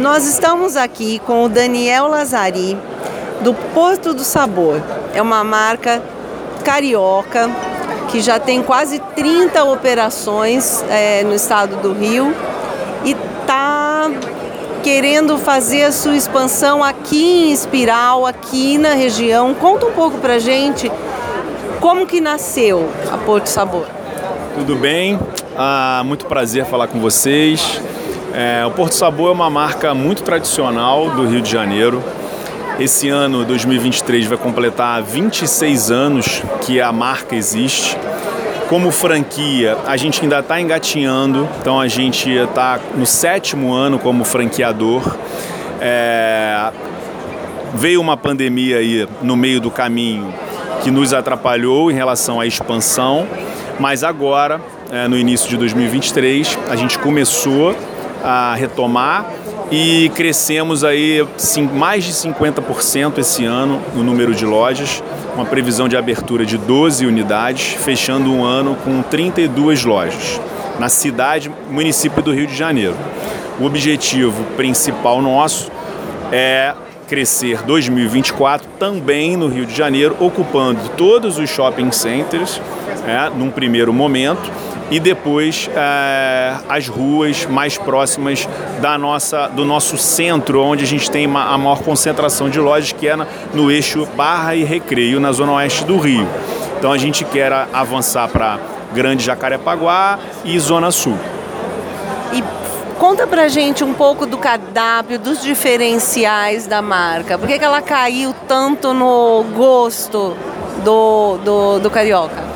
Nós estamos aqui com o Daniel Lazari, do Porto do Sabor. É uma marca carioca que já tem quase 30 operações é, no estado do Rio e está querendo fazer a sua expansão aqui em Espiral, aqui na região. Conta um pouco pra gente como que nasceu a Porto Sabor. Tudo bem? Ah, muito prazer falar com vocês. É, o Porto Sabor é uma marca muito tradicional do Rio de Janeiro. Esse ano, 2023, vai completar 26 anos que a marca existe. Como franquia, a gente ainda está engatinhando, então a gente está no sétimo ano como franqueador. É... Veio uma pandemia aí no meio do caminho que nos atrapalhou em relação à expansão, mas agora, é, no início de 2023, a gente começou a retomar e crescemos aí sim, mais de 50% esse ano no número de lojas, uma previsão de abertura de 12 unidades, fechando um ano com 32 lojas na cidade, município do Rio de Janeiro. O objetivo principal nosso é crescer 2024 também no Rio de Janeiro, ocupando todos os shopping centers, é, num primeiro momento, e depois é, as ruas mais próximas da nossa, do nosso centro, onde a gente tem uma, a maior concentração de lojas, que é na, no eixo Barra e Recreio, na zona oeste do Rio. Então a gente quer avançar para Grande Jacarepaguá e Zona Sul. E conta pra gente um pouco do cardápio, dos diferenciais da marca. Por que, que ela caiu tanto no gosto do, do, do carioca?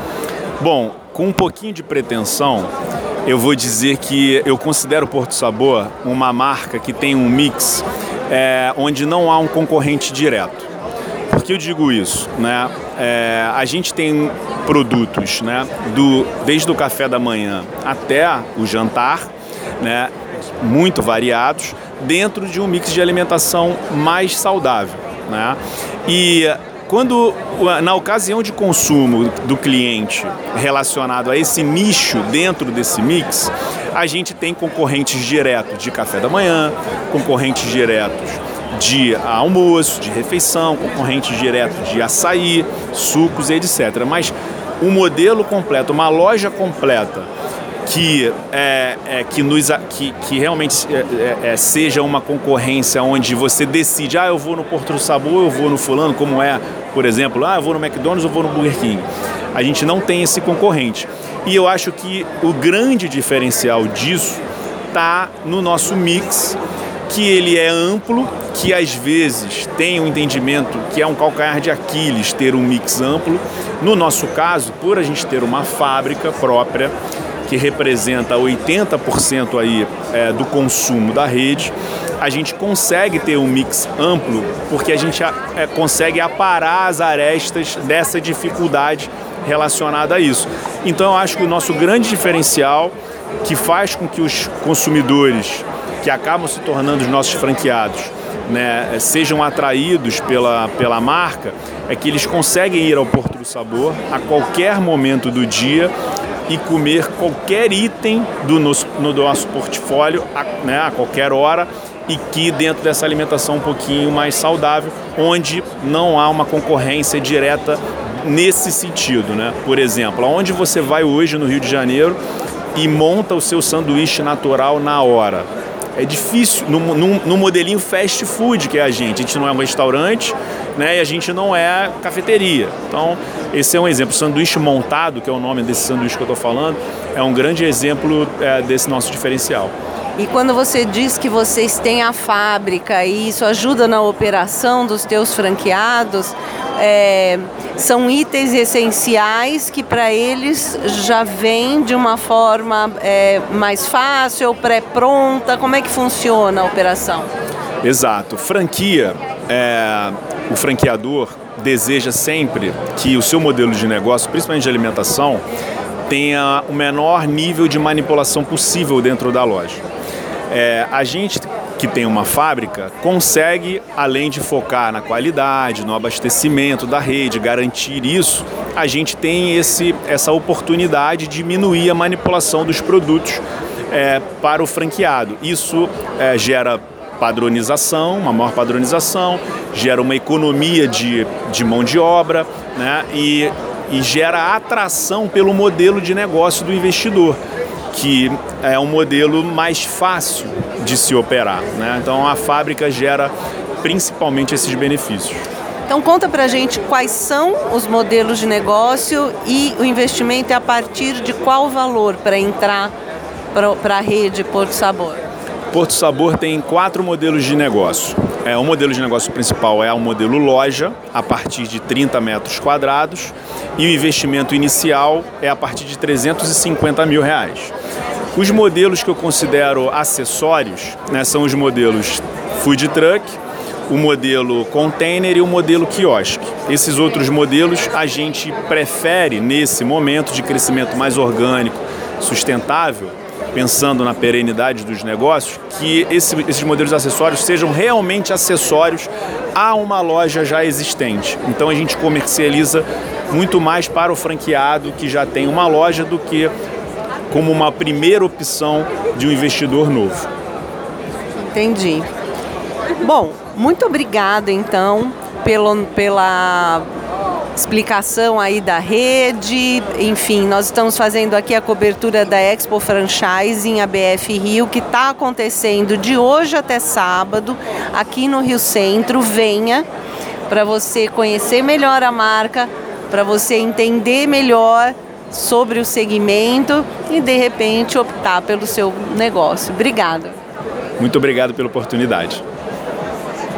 Bom, com um pouquinho de pretensão, eu vou dizer que eu considero Porto Sabor uma marca que tem um mix é, onde não há um concorrente direto. Por que eu digo isso? Né? É, a gente tem produtos né, do, desde o café da manhã até o jantar, né, muito variados, dentro de um mix de alimentação mais saudável. Né? E quando, na ocasião de consumo do cliente relacionado a esse nicho dentro desse mix, a gente tem concorrentes diretos de café da manhã, concorrentes diretos de almoço, de refeição, concorrentes diretos de açaí, sucos, etc. Mas um modelo completo, uma loja completa que, é, é, que, nos, que, que realmente é, é, é, seja uma concorrência onde você decide, ah, eu vou no Porto do Sabor, eu vou no fulano, como é, por exemplo, ah, eu vou no McDonald's, eu vou no Burger King. A gente não tem esse concorrente. E eu acho que o grande diferencial disso está no nosso mix, que ele é amplo, que às vezes tem um entendimento que é um calcanhar de Aquiles ter um mix amplo. No nosso caso, por a gente ter uma fábrica própria, que representa 80% aí, é, do consumo da rede, a gente consegue ter um mix amplo porque a gente é, consegue aparar as arestas dessa dificuldade relacionada a isso. Então eu acho que o nosso grande diferencial que faz com que os consumidores que acabam se tornando os nossos franqueados né, sejam atraídos pela, pela marca é que eles conseguem ir ao Porto do Sabor a qualquer momento do dia e comer qualquer item do nosso, no nosso portfólio a, né, a qualquer hora e que dentro dessa alimentação um pouquinho mais saudável, onde não há uma concorrência direta nesse sentido, né? Por exemplo, aonde você vai hoje no Rio de Janeiro e monta o seu sanduíche natural na hora? É difícil, no, no, no modelinho fast food que é a gente. A gente não é um restaurante né, e a gente não é cafeteria. Então, esse é um exemplo. sanduíche montado, que é o nome desse sanduíche que eu estou falando, é um grande exemplo é, desse nosso diferencial. E quando você diz que vocês têm a fábrica e isso ajuda na operação dos teus franqueados, é, são itens essenciais que para eles já vem de uma forma é, mais fácil, pré-pronta. Como é que funciona a operação? Exato. Franquia, é, o franqueador deseja sempre que o seu modelo de negócio, principalmente de alimentação, tenha o menor nível de manipulação possível dentro da loja. É, a gente que tem uma fábrica consegue, além de focar na qualidade, no abastecimento da rede, garantir isso, a gente tem esse, essa oportunidade de diminuir a manipulação dos produtos é, para o franqueado. Isso é, gera padronização, uma maior padronização, gera uma economia de, de mão de obra né? e, e gera atração pelo modelo de negócio do investidor, que é um modelo mais fácil de se operar. Né? Então a fábrica gera principalmente esses benefícios. Então conta pra gente quais são os modelos de negócio e o investimento é a partir de qual valor para entrar para a rede Porto Sabor? Porto Sabor tem quatro modelos de negócio. É, o modelo de negócio principal é o modelo loja, a partir de 30 metros quadrados, e o investimento inicial é a partir de 350 mil reais. Os modelos que eu considero acessórios né, são os modelos food truck, o modelo container e o modelo quiosque. Esses outros modelos a gente prefere, nesse momento de crescimento mais orgânico, sustentável, pensando na perenidade dos negócios, que esse, esses modelos acessórios sejam realmente acessórios a uma loja já existente. Então a gente comercializa muito mais para o franqueado que já tem uma loja do que como uma primeira opção de um investidor novo. Entendi. Bom, muito obrigada então pelo, pela explicação aí da rede. Enfim, nós estamos fazendo aqui a cobertura da Expo Franchising ABF Rio, que está acontecendo de hoje até sábado, aqui no Rio Centro. Venha para você conhecer melhor a marca, para você entender melhor sobre o segmento e de repente optar pelo seu negócio. Obrigada. Muito obrigado pela oportunidade.